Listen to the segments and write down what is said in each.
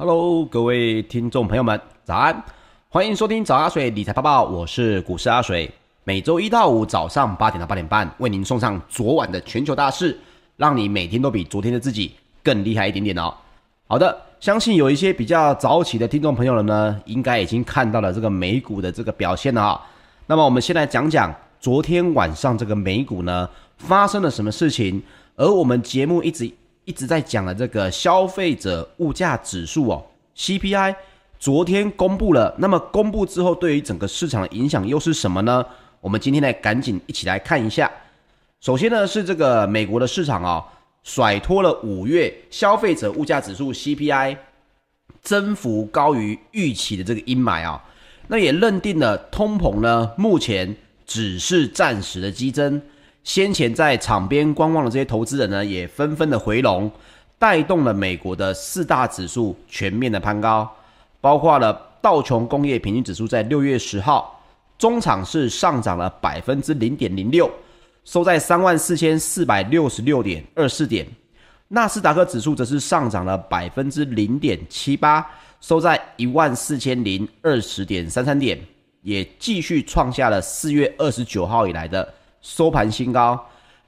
Hello，各位听众朋友们，早安！欢迎收听早阿水理财报报，我是股市阿水。每周一到五早上八点到八点半，为您送上昨晚的全球大事，让你每天都比昨天的自己更厉害一点点哦。好的，相信有一些比较早起的听众朋友了呢，应该已经看到了这个美股的这个表现了啊。那么我们先来讲讲昨天晚上这个美股呢发生了什么事情，而我们节目一直。一直在讲的这个消费者物价指数哦，CPI，昨天公布了。那么公布之后，对于整个市场的影响又是什么呢？我们今天来赶紧一起来看一下。首先呢，是这个美国的市场哦，甩脱了五月消费者物价指数 CPI 增幅高于预期的这个阴霾啊，那也认定了通膨呢，目前只是暂时的激增。先前在场边观望的这些投资人呢，也纷纷的回笼，带动了美国的四大指数全面的攀高，包括了道琼工业平均指数在六月十号中场是上涨了百分之零点零六，收在三万四千四百六十六点二四点，纳斯达克指数则是上涨了百分之零点七八，收在一万四千零二十点三三点，也继续创下了四月二十九号以来的。收盘新高，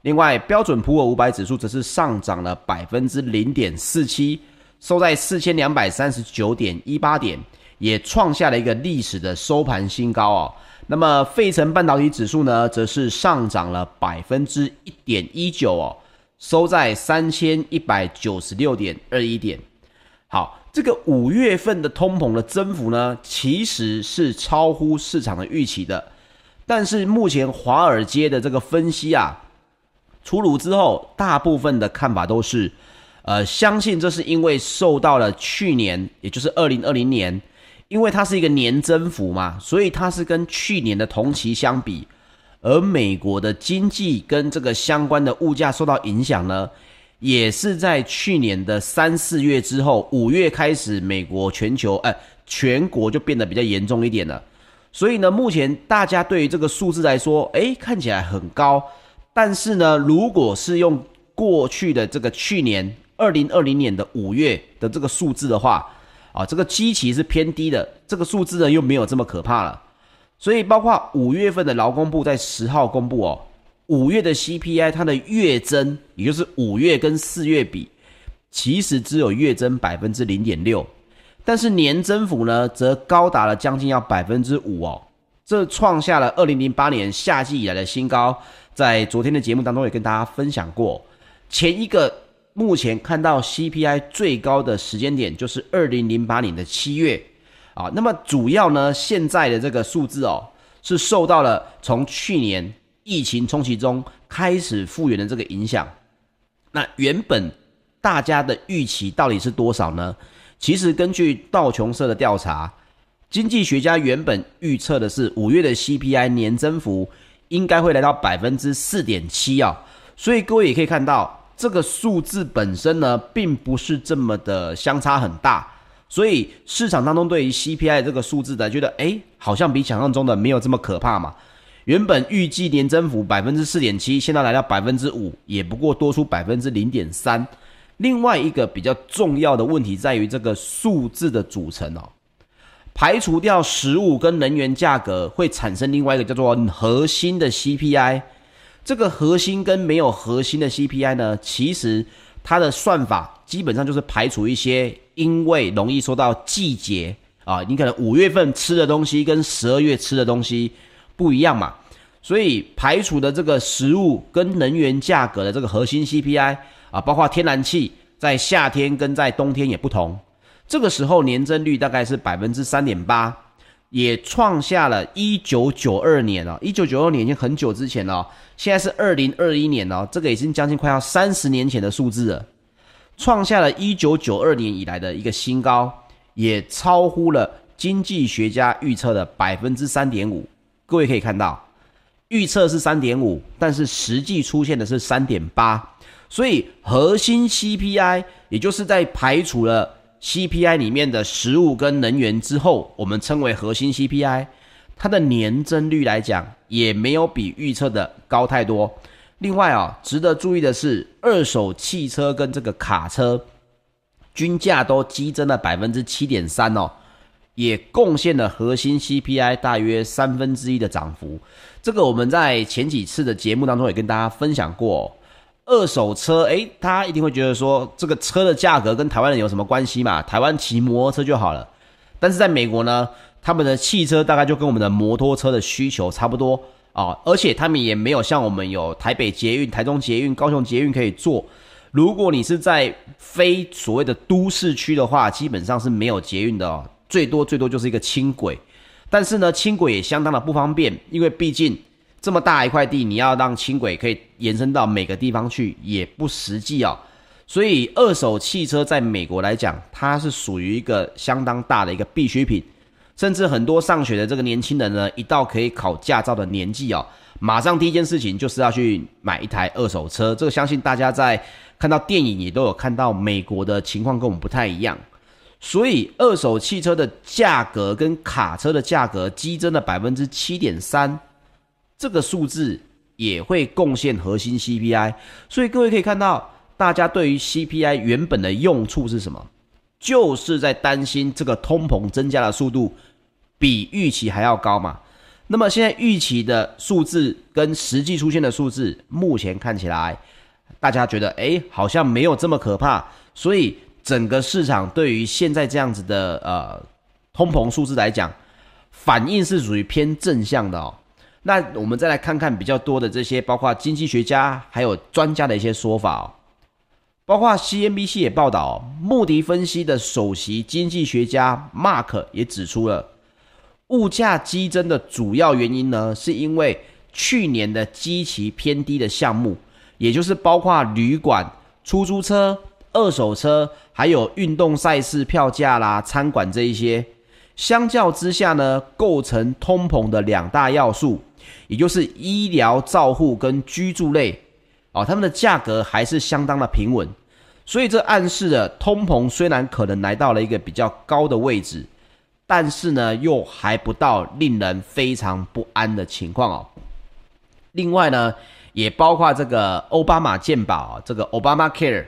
另外标准普尔五百指数则是上涨了百分之零点四七，收在四千两百三十九点一八点，也创下了一个历史的收盘新高哦。那么费城半导体指数呢，则是上涨了百分之一点一九哦，收在三千一百九十六点二一点。好，这个五月份的通膨的增幅呢，其实是超乎市场的预期的。但是目前华尔街的这个分析啊，出炉之后，大部分的看法都是，呃，相信这是因为受到了去年，也就是二零二零年，因为它是一个年增幅嘛，所以它是跟去年的同期相比，而美国的经济跟这个相关的物价受到影响呢，也是在去年的三四月之后，五月开始，美国全球，呃，全国就变得比较严重一点了。所以呢，目前大家对于这个数字来说，诶，看起来很高。但是呢，如果是用过去的这个去年二零二零年的五月的这个数字的话，啊，这个基期是偏低的，这个数字呢又没有这么可怕了。所以，包括五月份的劳工部在十号公布哦，五月的 CPI 它的月增，也就是五月跟四月比，其实只有月增百分之零点六。但是年增幅呢，则高达了将近要百分之五哦，这创下了二零零八年夏季以来的新高。在昨天的节目当中也跟大家分享过，前一个目前看到 CPI 最高的时间点就是二零零八年的七月啊。那么主要呢，现在的这个数字哦，是受到了从去年疫情冲击中开始复原的这个影响。那原本大家的预期到底是多少呢？其实根据道琼社的调查，经济学家原本预测的是五月的 CPI 年增幅应该会来到百分之四点七啊，所以各位也可以看到，这个数字本身呢，并不是这么的相差很大，所以市场当中对于 CPI 这个数字的觉得，诶，好像比想象中的没有这么可怕嘛。原本预计年增幅百分之四点七，现在来到百分之五，也不过多出百分之零点三。另外一个比较重要的问题在于这个数字的组成哦，排除掉食物跟能源价格，会产生另外一个叫做核心的 CPI。这个核心跟没有核心的 CPI 呢，其实它的算法基本上就是排除一些因为容易受到季节啊，你可能五月份吃的东西跟十二月吃的东西不一样嘛，所以排除的这个食物跟能源价格的这个核心 CPI。啊，包括天然气在夏天跟在冬天也不同，这个时候年增率大概是百分之三点八，也创下了一九九二年哦，一九九二年已经很久之前了，现在是二零二一年哦，这个已经将近快要三十年前的数字了，创下了一九九二年以来的一个新高，也超乎了经济学家预测的百分之三点五。各位可以看到，预测是三点五，但是实际出现的是三点八。所以核心 CPI，也就是在排除了 CPI 里面的食物跟能源之后，我们称为核心 CPI，它的年增率来讲也没有比预测的高太多。另外啊，值得注意的是，二手汽车跟这个卡车，均价都激增了百分之七点三哦，也贡献了核心 CPI 大约三分之一的涨幅。这个我们在前几次的节目当中也跟大家分享过。二手车，诶，大家一定会觉得说，这个车的价格跟台湾人有什么关系嘛？台湾骑摩托车就好了。但是在美国呢，他们的汽车大概就跟我们的摩托车的需求差不多啊，而且他们也没有像我们有台北捷运、台中捷运、高雄捷运可以坐。如果你是在非所谓的都市区的话，基本上是没有捷运的哦，最多最多就是一个轻轨。但是呢，轻轨也相当的不方便，因为毕竟。这么大一块地，你要让轻轨可以延伸到每个地方去，也不实际哦。所以，二手汽车在美国来讲，它是属于一个相当大的一个必需品。甚至很多上学的这个年轻人呢，一到可以考驾照的年纪哦，马上第一件事情就是要去买一台二手车。这个相信大家在看到电影也都有看到，美国的情况跟我们不太一样。所以，二手汽车的价格跟卡车的价格激增了百分之七点三。这个数字也会贡献核心 CPI，所以各位可以看到，大家对于 CPI 原本的用处是什么？就是在担心这个通膨增加的速度比预期还要高嘛。那么现在预期的数字跟实际出现的数字，目前看起来，大家觉得哎，好像没有这么可怕，所以整个市场对于现在这样子的呃通膨数字来讲，反应是属于偏正向的哦。那我们再来看看比较多的这些，包括经济学家还有专家的一些说法哦，包括 CNBC 也报道，穆迪分析的首席经济学家 Mark 也指出了，物价激增的主要原因呢，是因为去年的基期偏低的项目，也就是包括旅馆、出租车、二手车，还有运动赛事票价啦、餐馆这一些，相较之下呢，构成通膨的两大要素。也就是医疗照护跟居住类，哦，他们的价格还是相当的平稳，所以这暗示了通膨虽然可能来到了一个比较高的位置，但是呢，又还不到令人非常不安的情况哦。另外呢，也包括这个奥巴马健保，这个 Obama Care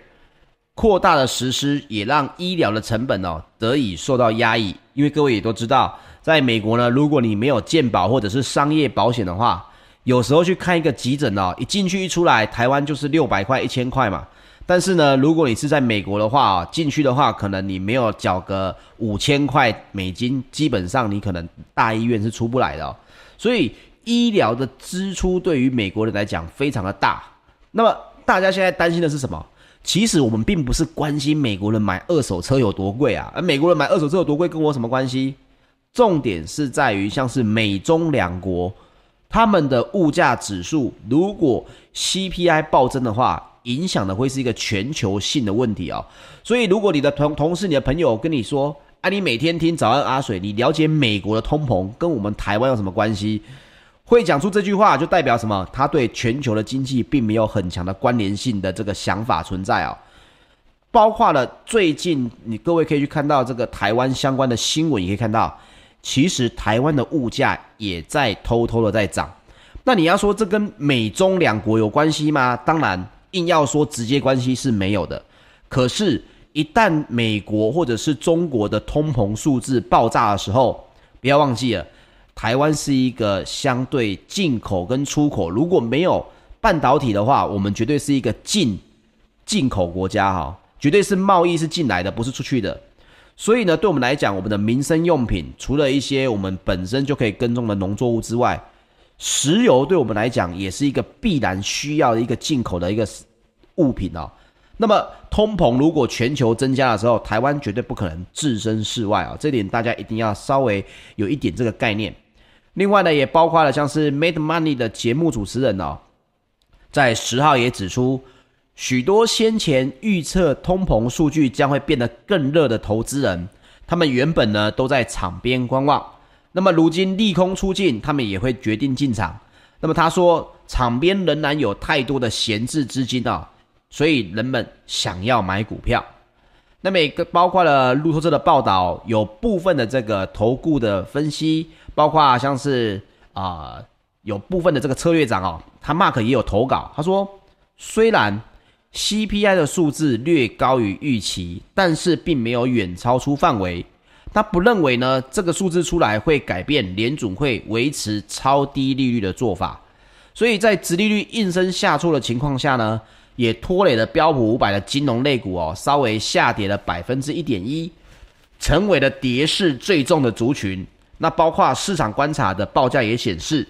扩大的实施，也让医疗的成本哦得以受到压抑，因为各位也都知道。在美国呢，如果你没有健保或者是商业保险的话，有时候去看一个急诊哦，一进去一出来，台湾就是六百块、一千块嘛。但是呢，如果你是在美国的话啊，进去的话，可能你没有缴个五千块美金，基本上你可能大医院是出不来的。所以医疗的支出对于美国人来讲非常的大。那么大家现在担心的是什么？其实我们并不是关心美国人买二手车有多贵啊，而美国人买二手车有多贵跟我什么关系？重点是在于，像是美中两国，他们的物价指数如果 CPI 暴增的话，影响的会是一个全球性的问题哦。所以，如果你的同同事、你的朋友跟你说：“啊，你每天听早安阿水，你了解美国的通膨跟我们台湾有什么关系？”会讲出这句话，就代表什么？他对全球的经济并没有很强的关联性的这个想法存在哦。包括了最近，你各位可以去看到这个台湾相关的新闻，也可以看到。其实台湾的物价也在偷偷的在涨，那你要说这跟美中两国有关系吗？当然，硬要说直接关系是没有的。可是，一旦美国或者是中国的通膨数字爆炸的时候，不要忘记了，台湾是一个相对进口跟出口，如果没有半导体的话，我们绝对是一个进进口国家哈，绝对是贸易是进来的，不是出去的。所以呢，对我们来讲，我们的民生用品除了一些我们本身就可以耕种的农作物之外，石油对我们来讲也是一个必然需要的一个进口的一个物品哦。那么通膨如果全球增加的时候，台湾绝对不可能置身事外啊，这点大家一定要稍微有一点这个概念。另外呢，也包括了像是 Made Money 的节目主持人哦，在十号也指出。许多先前预测通膨数据将会变得更热的投资人，他们原本呢都在场边观望，那么如今利空出尽，他们也会决定进场。那么他说，场边仍然有太多的闲置资金啊，所以人们想要买股票。那么也包括了路透社的报道，有部分的这个投顾的分析，包括像是啊、有部分的这个策略长哦，他 Mark 也有投稿，他说虽然。CPI 的数字略高于预期，但是并没有远超出范围。他不认为呢，这个数字出来会改变联准会维持超低利率的做法。所以在殖利率应声下挫的情况下呢，也拖累了标普五百的金融类股哦，稍微下跌了百分之一点一，成为了跌势最重的族群。那包括市场观察的报价也显示，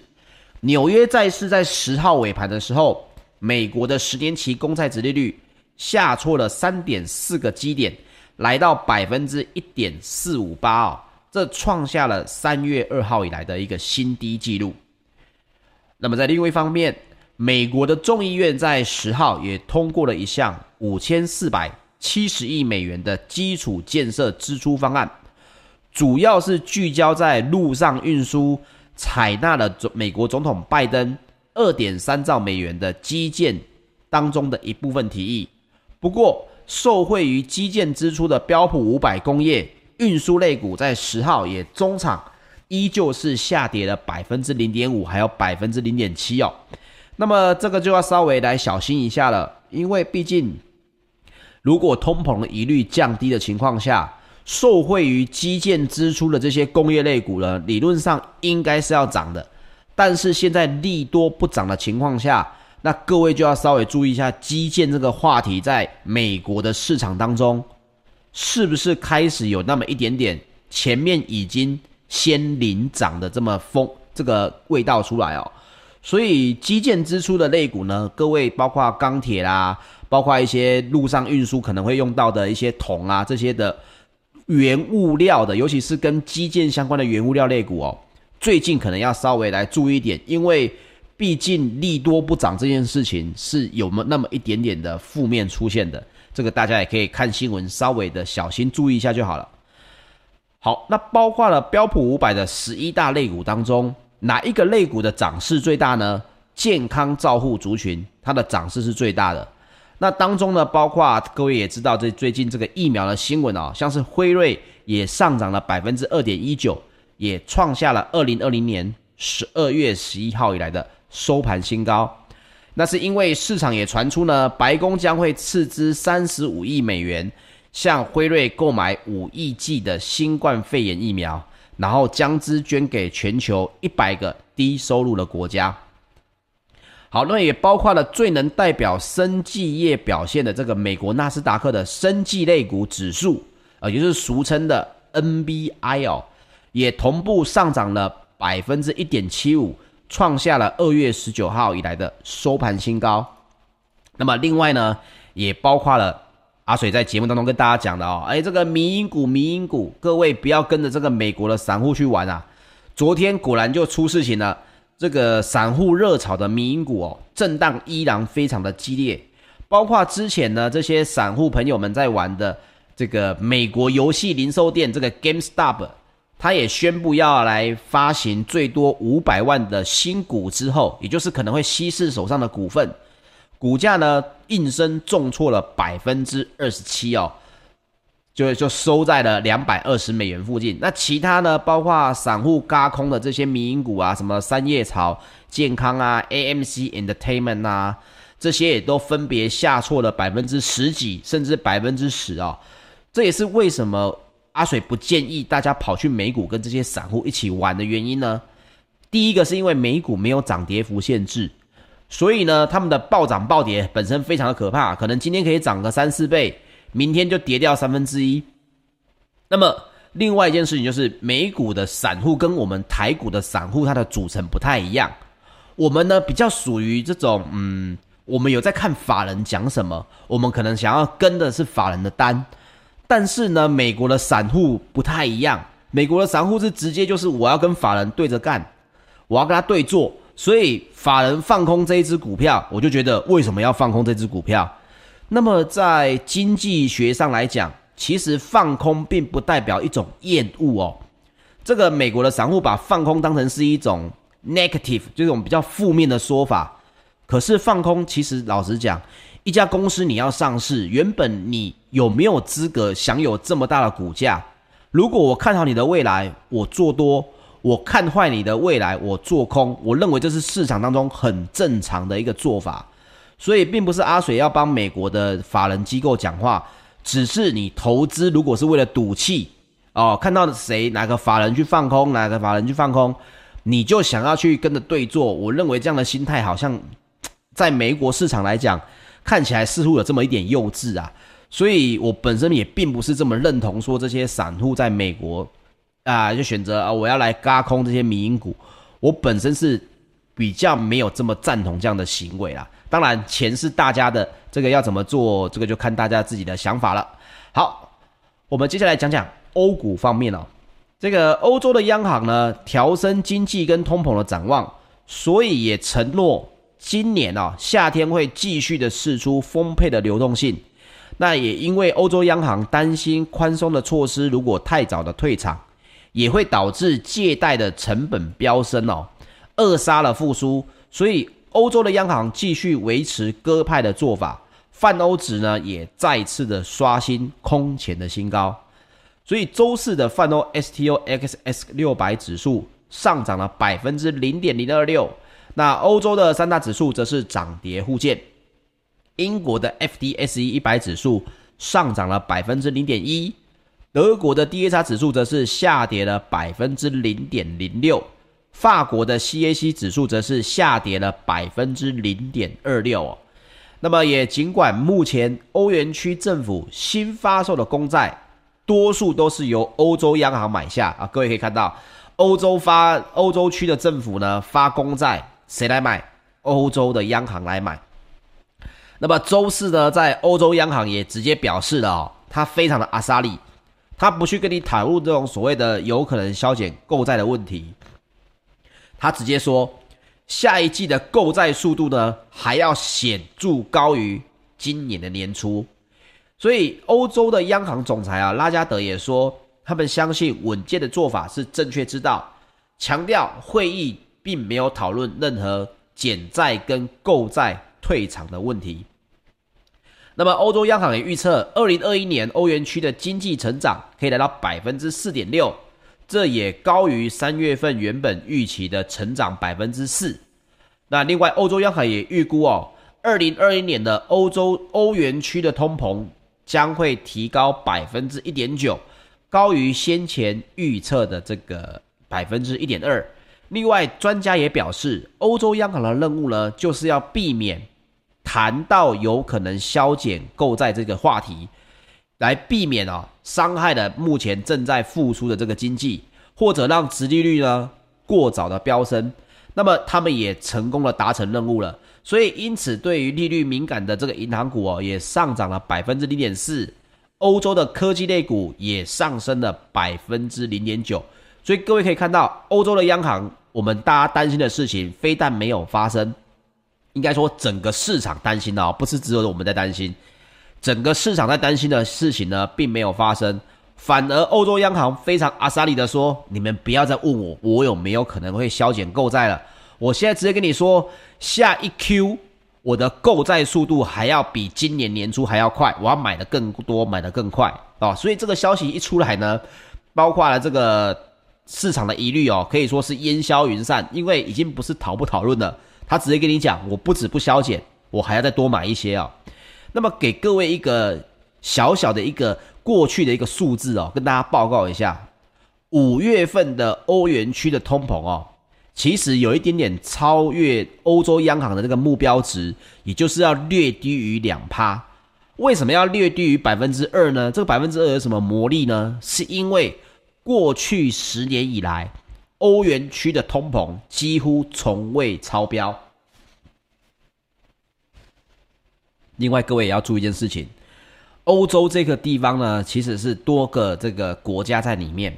纽约债市在十号尾盘的时候，美国的十年期公债殖利率下挫了三点四个基点，来到百分之一点四五八哦，这创下了三月二号以来的一个新低纪录。那么在另外一方面，美国的众议院在十号也通过了一项五千四百七十亿美元的基础建设支出方案，主要是聚焦在陆上运输，采纳了美国总统拜登二点三兆美元的基建当中的一部分提议。不过，受惠于基建支出的标普五百工业运输类股在十号也中场。依旧是下跌了百分之零点五，还有百分之零点七哦。那么这个就要稍微来小心一下了，因为毕竟如果通膨的疑虑降低的情况下，受惠于基建支出的这些工业类股呢，理论上应该是要涨的。但是现在利多不涨的情况下，那各位就要稍微注意一下基建这个话题在美国的市场当中，是不是开始有那么一点点前面已经。先领涨的这么风这个味道出来哦，所以基建支出的类股呢，各位包括钢铁啦，包括一些路上运输可能会用到的一些铜啊这些的原物料的，尤其是跟基建相关的原物料类股哦，最近可能要稍微来注意一点，因为毕竟利多不涨这件事情是有没那么一点点的负面出现的，这个大家也可以看新闻稍微的小心注意一下就好了。好，那包括了标普五百的十一大类股当中，哪一个类股的涨势最大呢？健康照护族群，它的涨势是最大的。那当中呢，包括各位也知道，这最近这个疫苗的新闻啊，像是辉瑞也上涨了百分之二点一九，也创下了二零二零年十二月十一号以来的收盘新高。那是因为市场也传出呢，白宫将会斥资三十五亿美元。向辉瑞购买五亿剂的新冠肺炎疫苗，然后将之捐给全球一百个低收入的国家。好，那也包括了最能代表生技业表现的这个美国纳斯达克的生技类股指数，呃，也就是俗称的 NBI 哦，也同步上涨了百分之一点七五，创下了二月十九号以来的收盘新高。那么另外呢，也包括了。阿水在节目当中跟大家讲的哦，哎，这个迷因股，迷因股，各位不要跟着这个美国的散户去玩啊！昨天果然就出事情了，这个散户热炒的迷因股哦，震荡依然非常的激烈，包括之前呢这些散户朋友们在玩的这个美国游戏零售店这个 GameStop，他也宣布要来发行最多五百万的新股之后，也就是可能会稀释手上的股份。股价呢，应声重挫了百分之二十七哦，就就收在了两百二十美元附近。那其他呢，包括散户轧空的这些民营股啊，什么三叶草、健康啊、AMC Entertainment 啊，这些也都分别下挫了百分之十几，甚至百分之十哦。这也是为什么阿水不建议大家跑去美股跟这些散户一起玩的原因呢？第一个是因为美股没有涨跌幅限制。所以呢，他们的暴涨暴跌本身非常的可怕，可能今天可以涨个三四倍，明天就跌掉三分之一。那么，另外一件事情就是，美股的散户跟我们台股的散户，它的组成不太一样。我们呢，比较属于这种，嗯，我们有在看法人讲什么，我们可能想要跟的是法人的单。但是呢，美国的散户不太一样，美国的散户是直接就是我要跟法人对着干，我要跟他对坐。所以法人放空这一只股票，我就觉得为什么要放空这只股票？那么在经济学上来讲，其实放空并不代表一种厌恶哦。这个美国的散户把放空当成是一种 negative，这种比较负面的说法。可是放空其实老实讲，一家公司你要上市，原本你有没有资格享有这么大的股价？如果我看好你的未来，我做多。我看坏你的未来，我做空，我认为这是市场当中很正常的一个做法。所以并不是阿水要帮美国的法人机构讲话，只是你投资如果是为了赌气哦，看到谁哪个法人去放空，哪个法人去放空，你就想要去跟着对做。我认为这样的心态好像在美国市场来讲，看起来似乎有这么一点幼稚啊。所以我本身也并不是这么认同说这些散户在美国啊就选择啊我要来轧空这些民营股，我本身是比较没有这么赞同这样的行为啦。当然钱是大家的，这个要怎么做，这个就看大家自己的想法了。好，我们接下来讲讲欧股方面哦。这个欧洲的央行呢调升经济跟通膨的展望，所以也承诺今年哦夏天会继续的释出丰沛的流动性。那也因为欧洲央行担心宽松的措施如果太早的退场，也会导致借贷的成本飙升哦，扼杀了复苏。所以欧洲的央行继续维持鸽派的做法，泛欧指呢也再次的刷新空前的新高。所以周四的泛欧 STOXX 六百指数上涨了百分之零点零二六，那欧洲的三大指数则是涨跌互见。英国的 FTSE 一百指数上涨了百分之零点一，德国的 DAX 指数则是下跌了百分之零点零六，法国的 CAC 指数则是下跌了百分之零点二六哦。那么也尽管目前欧元区政府新发售的公债多数都是由欧洲央行买下啊，各位可以看到，欧洲发欧洲区的政府呢发公债，谁来买？欧洲的央行来买。那么周四呢，在欧洲央行也直接表示了哦，他非常的阿萨力，他不去跟你讨论这种所谓的有可能削减购债的问题，他直接说，下一季的购债速度呢还要显著高于今年的年初，所以欧洲的央行总裁啊拉加德也说，他们相信稳健的做法是正确之道，强调会议并没有讨论任何减债跟购债。退场的问题。那么，欧洲央行也预测，二零二一年欧元区的经济成长可以来到百分之四点六，这也高于三月份原本预期的成长百分之四。那另外，欧洲央行也预估哦，二零二一年的欧洲欧元区的通膨将会提高百分之一点九，高于先前预测的这个百分之一点二。另外，专家也表示，欧洲央行的任务呢，就是要避免。谈到有可能削减购债这个话题，来避免啊伤害了目前正在复苏的这个经济，或者让殖利率呢过早的飙升。那么他们也成功的达成任务了。所以因此，对于利率敏感的这个银行股哦，也上涨了百分之零点四。欧洲的科技类股也上升了百分之零点九。所以各位可以看到，欧洲的央行，我们大家担心的事情，非但没有发生。应该说，整个市场担心的，不是只有我们在担心，整个市场在担心的事情呢，并没有发生，反而欧洲央行非常阿莎力的说：“你们不要再问我，我有没有可能会削减购债了？我现在直接跟你说，下一 Q 我的购债速度还要比今年年初还要快，我要买的更多，买的更快啊！所以这个消息一出来呢，包括了这个市场的疑虑哦，可以说是烟消云散，因为已经不是讨不讨论了。”他直接跟你讲，我不止不削减，我还要再多买一些哦。那么给各位一个小小的一个过去的一个数字哦，跟大家报告一下，五月份的欧元区的通膨哦，其实有一点点超越欧洲央行的这个目标值，也就是要略低于两趴。为什么要略低于百分之二呢？这个百分之二有什么魔力呢？是因为过去十年以来。欧元区的通膨几乎从未超标。另外，各位也要注意一件事情：欧洲这个地方呢，其实是多个这个国家在里面，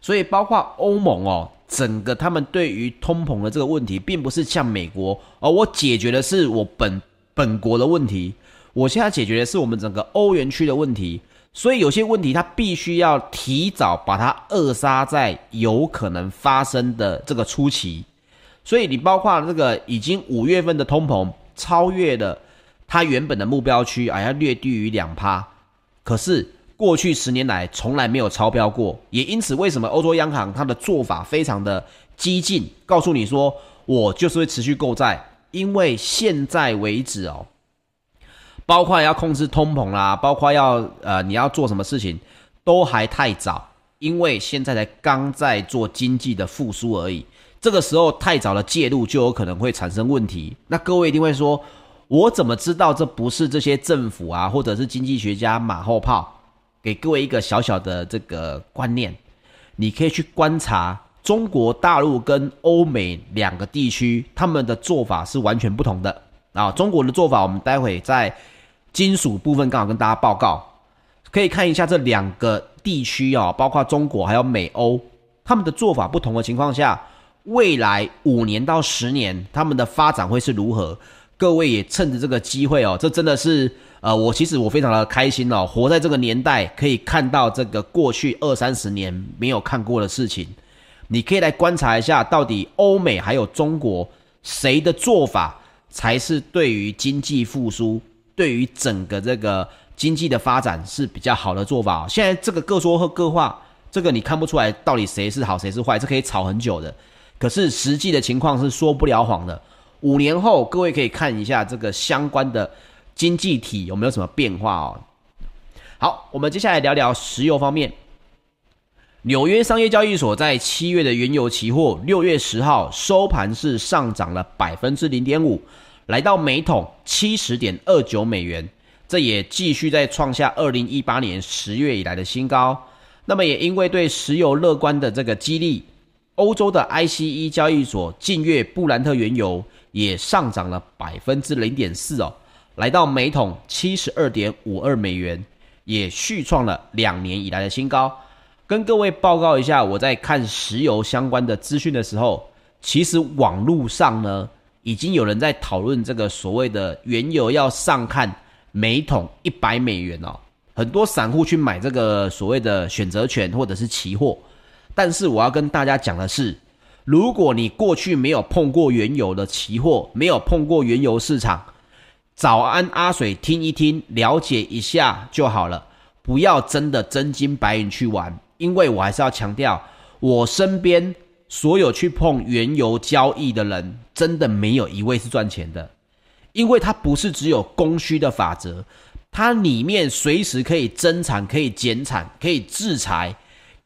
所以包括欧盟哦，整个他们对于通膨的这个问题，并不是像美国，而我解决的是我本本国的问题，我现在解决的是我们整个欧元区的问题。所以有些问题，它必须要提早把它扼杀在有可能发生的这个初期。所以你包括这个已经五月份的通膨超越了它原本的目标区，啊，要略低于两趴。可是过去十年来从来没有超标过，也因此为什么欧洲央行它的做法非常的激进，告诉你说我就是会持续购债，因为现在为止哦，包括要控制通膨啦，包括要呃你要做什么事情，都还太早，因为现在才刚在做经济的复苏而已。这个时候太早的介入，就有可能会产生问题。那各位一定会说，我怎么知道这不是这些政府啊，或者是经济学家马后炮？给各位一个小小的这个观念，你可以去观察中国大陆跟欧美两个地区，他们的做法是完全不同的啊。中国的做法，我们待会在金属部分刚好跟大家报告，可以看一下这两个地区哦，包括中国还有美欧，他们的做法不同的情况下。未来五年到十年，他们的发展会是如何？各位也趁着这个机会哦，这真的是呃，我其实我非常的开心哦，活在这个年代可以看到这个过去二三十年没有看过的事情。你可以来观察一下，到底欧美还有中国谁的做法才是对于经济复苏、对于整个这个经济的发展是比较好的做法。现在这个各说各话，这个你看不出来到底谁是好谁是坏，这可以吵很久的。可是实际的情况是说不了谎的。五年后，各位可以看一下这个相关的经济体有没有什么变化哦。好，我们接下来聊聊石油方面。纽约商业交易所在七月的原油期货，六月十号收盘是上涨了百分之零点五，来到每桶七十点二九美元，这也继续在创下二零一八年十月以来的新高。那么也因为对石油乐观的这个激励。欧洲的 ICE 交易所近月布兰特原油也上涨了百分之零点四哦，来到每桶七十二点五二美元，也续创了两年以来的新高。跟各位报告一下，我在看石油相关的资讯的时候，其实网络上呢已经有人在讨论这个所谓的原油要上看每桶一百美元哦，很多散户去买这个所谓的选择权或者是期货。但是我要跟大家讲的是，如果你过去没有碰过原油的期货，没有碰过原油市场，早安阿水听一听，了解一下就好了，不要真的真金白银去玩，因为我还是要强调，我身边所有去碰原油交易的人，真的没有一位是赚钱的，因为它不是只有供需的法则，它里面随时可以增产，可以减产，可以制裁。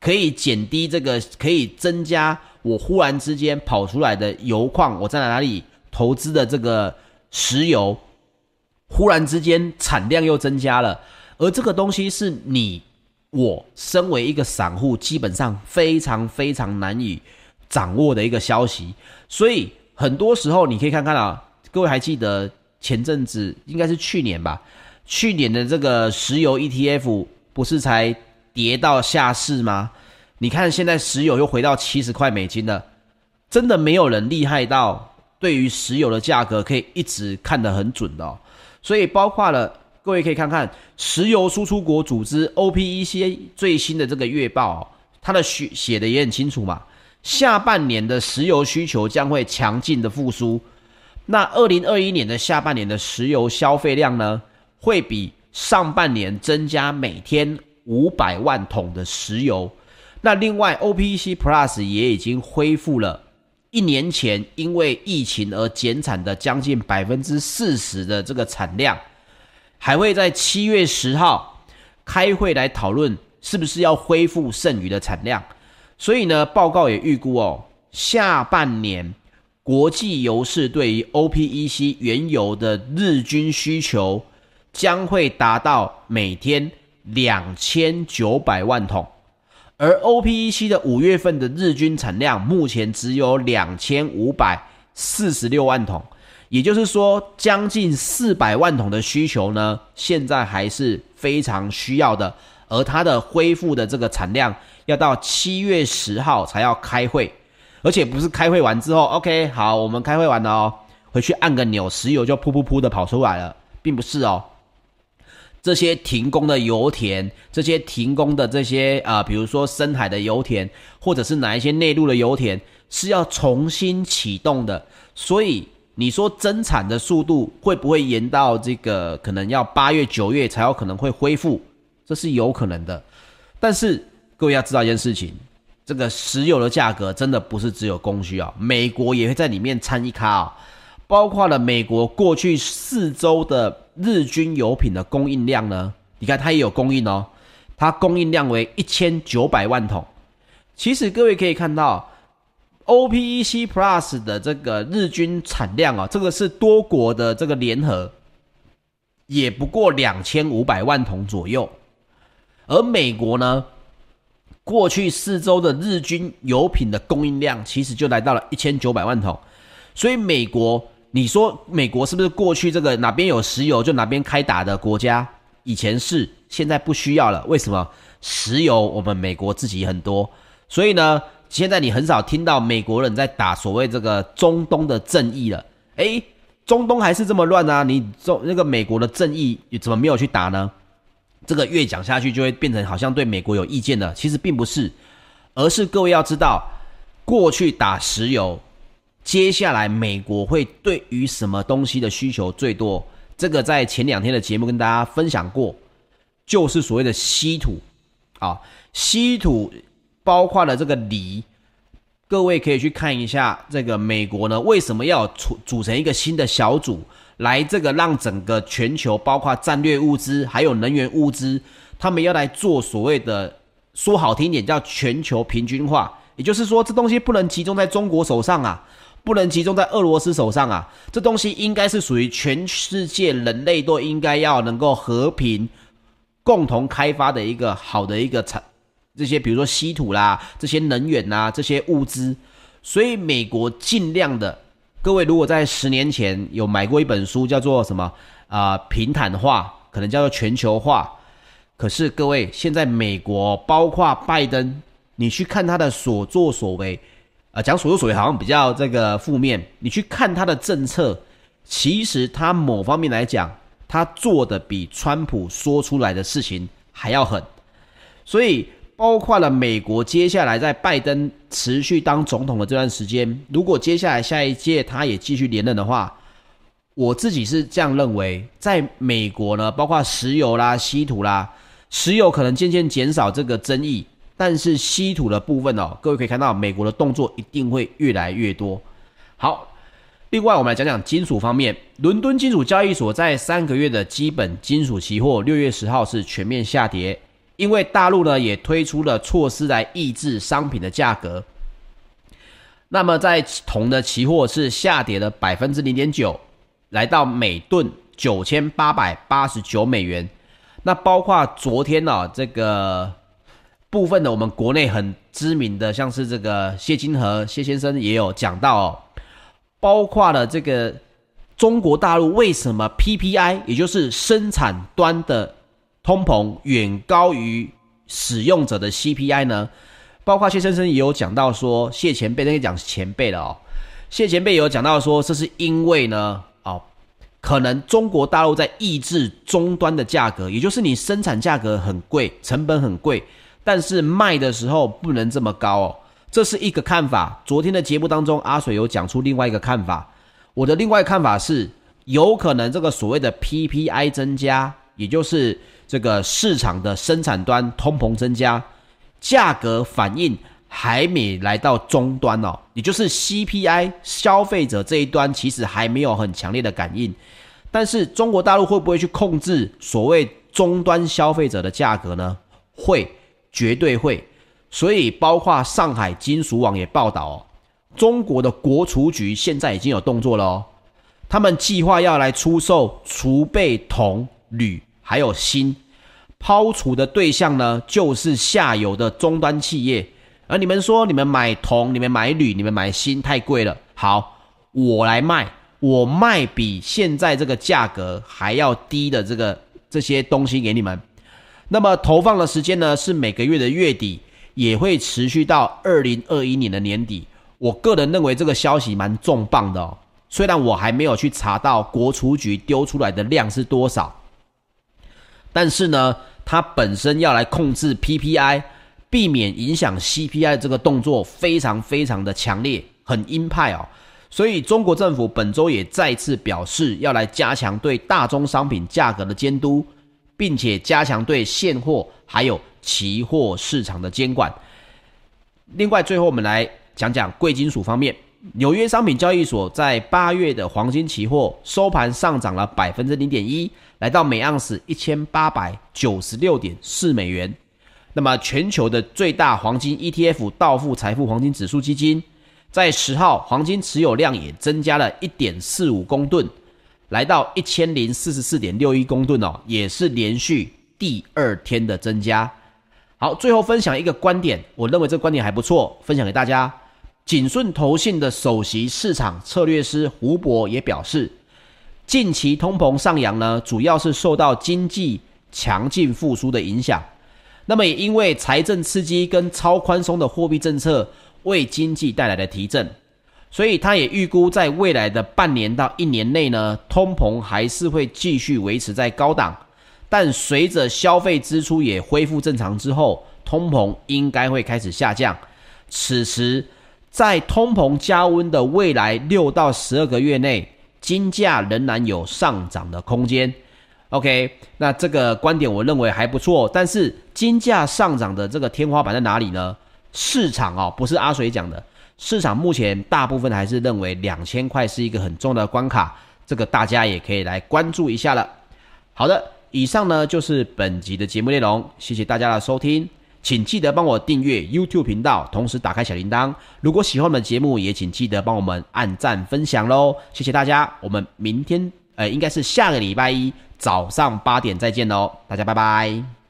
可以减低这个，可以增加我忽然之间跑出来的油矿，我在哪里投资的这个石油，忽然之间产量又增加了，而这个东西是你我身为一个散户，基本上非常非常难以掌握的一个消息，所以很多时候你可以看看啊，各位还记得前阵子应该是去年吧，去年的这个石油 ETF 不是才。跌到下市吗？你看现在石油又回到七十块美金了，真的没有人厉害到对于石油的价格可以一直看得很准的哦。所以包括了各位可以看看石油输出国组织 OPEC 最新的这个月报，它的写写的也很清楚嘛。下半年的石油需求将会强劲的复苏，那二零二一年的下半年的石油消费量呢，会比上半年增加每天。五百万桶的石油，那另外 OPEC Plus 也已经恢复了一年前因为疫情而减产的将近百分之四十的这个产量，还会在七月十号开会来讨论是不是要恢复剩余的产量。所以呢，报告也预估哦，下半年国际油市对于 OPEC 原油的日均需求将会达到每天。两千九百万桶，而 OPEC 的五月份的日均产量目前只有两千五百四十六万桶，也就是说，将近四百万桶的需求呢，现在还是非常需要的。而它的恢复的这个产量，要到七月十号才要开会，而且不是开会完之后，OK，好，我们开会完了哦，回去按个钮，石油就噗噗噗的跑出来了，并不是哦。这些停工的油田，这些停工的这些啊、比如说深海的油田，或者是哪一些内陆的油田，是要重新启动的。所以你说增产的速度会不会延到这个可能要八月九月才有可能会恢复？这是有可能的。但是各位要知道一件事情，这个石油的价格真的不是只有供需啊，美国也会在里面掺一咖啊。包括了美国过去四周的日均油品的供应量呢，你看它也有供应哦，它供应量为一千九百万桶。其实各位可以看到，OPEC Plus 的这个日均产量啊，这个是多国的这个联合，也不过两千五百万桶左右。而美国呢，过去四周的日均油品的供应量其实就来到了一千九百万桶。所以美国，你说美国是不是过去这个哪边有石油就哪边开打的国家？以前是，现在不需要了。为什么？石油我们美国自己很多，所以呢，现在你很少听到美国人在打所谓这个中东的正义了。诶，中东还是这么乱啊？你中那个美国的正义你怎么没有去打呢？这个越讲下去就会变成好像对美国有意见了。其实并不是，而是各位要知道，过去打石油。接下来，美国会对于什么东西的需求最多？这个在前两天的节目跟大家分享过，就是所谓的稀土啊，稀土包括了这个锂。各位可以去看一下，这个美国呢，为什么要组组成一个新的小组，来这个让整个全球，包括战略物资还有能源物资，他们要来做所谓的，说好听点叫全球平均化，也就是说，这东西不能集中在中国手上啊。不能集中在俄罗斯手上啊！这东西应该是属于全世界人类都应该要能够和平共同开发的一个好的一个产，这些比如说稀土啦，这些能源呐，这些物资。所以美国尽量的，各位如果在十年前有买过一本书，叫做什么啊、平坦化，可能叫做全球化。可是各位现在美国包括拜登，你去看他的所作所为。啊，讲所作所为好像比较这个负面。你去看他的政策，其实他某方面来讲，他做的比川普说出来的事情还要狠。所以，包括了美国接下来在拜登持续当总统的这段时间，如果接下来下一届他也继续连任的话，我自己是这样认为，在美国呢，包括石油啦、稀土啦，石油可能渐渐减少这个争议。但是稀土的部分哦，各位可以看到，美国的动作一定会越来越多。好，另外我们来讲讲金属方面，伦敦金属交易所在三个月的基本金属期货六月十号是全面下跌，因为大陆呢也推出了措施来抑制商品的价格。那么在铜的期货是下跌了百分之零点九，来到每吨九千八百八十九美元。那包括昨天呢、这个。部分的我们国内很知名的，像是这个谢金河谢先生也有讲到哦，包括了这个中国大陆为什么 PPI，也就是生产端的通膨远高于使用者的 CPI 呢？包括谢先生也有讲到说，谢前辈那个讲前辈了哦，谢前辈有讲到说，这是因为呢，哦，可能中国大陆在抑制终端的价格，也就是你生产价格很贵，成本很贵。但是卖的时候不能这么高哦，这是一个看法。昨天的节目当中，阿水有讲出另外一个看法。我的另外一个看法是，有可能这个所谓的 PPI 增加，也就是这个市场的生产端通膨增加，价格反应还没来到终端哦，也就是 CPI 消费者这一端其实还没有很强烈的感应。但是中国大陆会不会去控制所谓终端消费者的价格呢？会。绝对会，所以包括上海金属网也报道哦，中国的国储局现在已经有动作了哦，他们计划要来出售储备铜、铝还有锌，抛除的对象呢就是下游的终端企业。而你们说你们买铜、你们买铝、你们买锌太贵了，好，我来卖，我卖比现在这个价格还要低的这个这些东西给你们。那么投放的时间呢，是每个月的月底，也会持续到二零二一年的年底。我个人认为这个消息蛮重磅的哦。虽然我还没有去查到国储局丢出来的量是多少，但是呢，它本身要来控制 PPI，避免影响 CPI 这个动作非常非常的强烈，很鹰派哦。所以中国政府本周也再次表示，要来加强对大宗商品价格的监督。并且加强对现货还有期货市场的监管。另外，最后我们来讲讲贵金属方面。纽约商品交易所在八月的黄金期货收盘上涨了百分之零点一，来到每盎司一千八百九十六点四美元。那么，全球的最大黄金 ETF 道富财富黄金指数基金，在十号黄金持有量也增加了一点四五公吨，来到一千零四十四点六一公吨哦，也是连续第二天的增加。好，最后分享一个观点，我认为这个观点还不错，分享给大家。景顺投信的首席市场策略师胡博也表示，近期通膨上扬呢，主要是受到经济强劲复苏的影响。那么也因为财政刺激跟超宽松的货币政策为经济带来的提振，所以他也预估在未来的半年到一年内呢，通膨还是会继续维持在高档。但随着消费支出也恢复正常之后，通膨应该会开始下降。此时。在通膨加温的未来六到十二个月内，金价仍然有上涨的空间。OK，那这个观点我认为还不错。但是金价上涨的这个天花板在哪里呢？市场哦，不是阿水讲的，市场目前大部分还是认为两千块是一个很重要的关卡，这个大家也可以来关注一下了。好的，以上呢就是本集的节目内容，谢谢大家的收听。请记得帮我订阅 YouTube 频道，同时打开小铃铛。如果喜欢我们的节目，也请记得帮我们按赞分享喽。谢谢大家，我们明天，呃，应该是下个礼拜一早上八点再见喽。大家拜拜。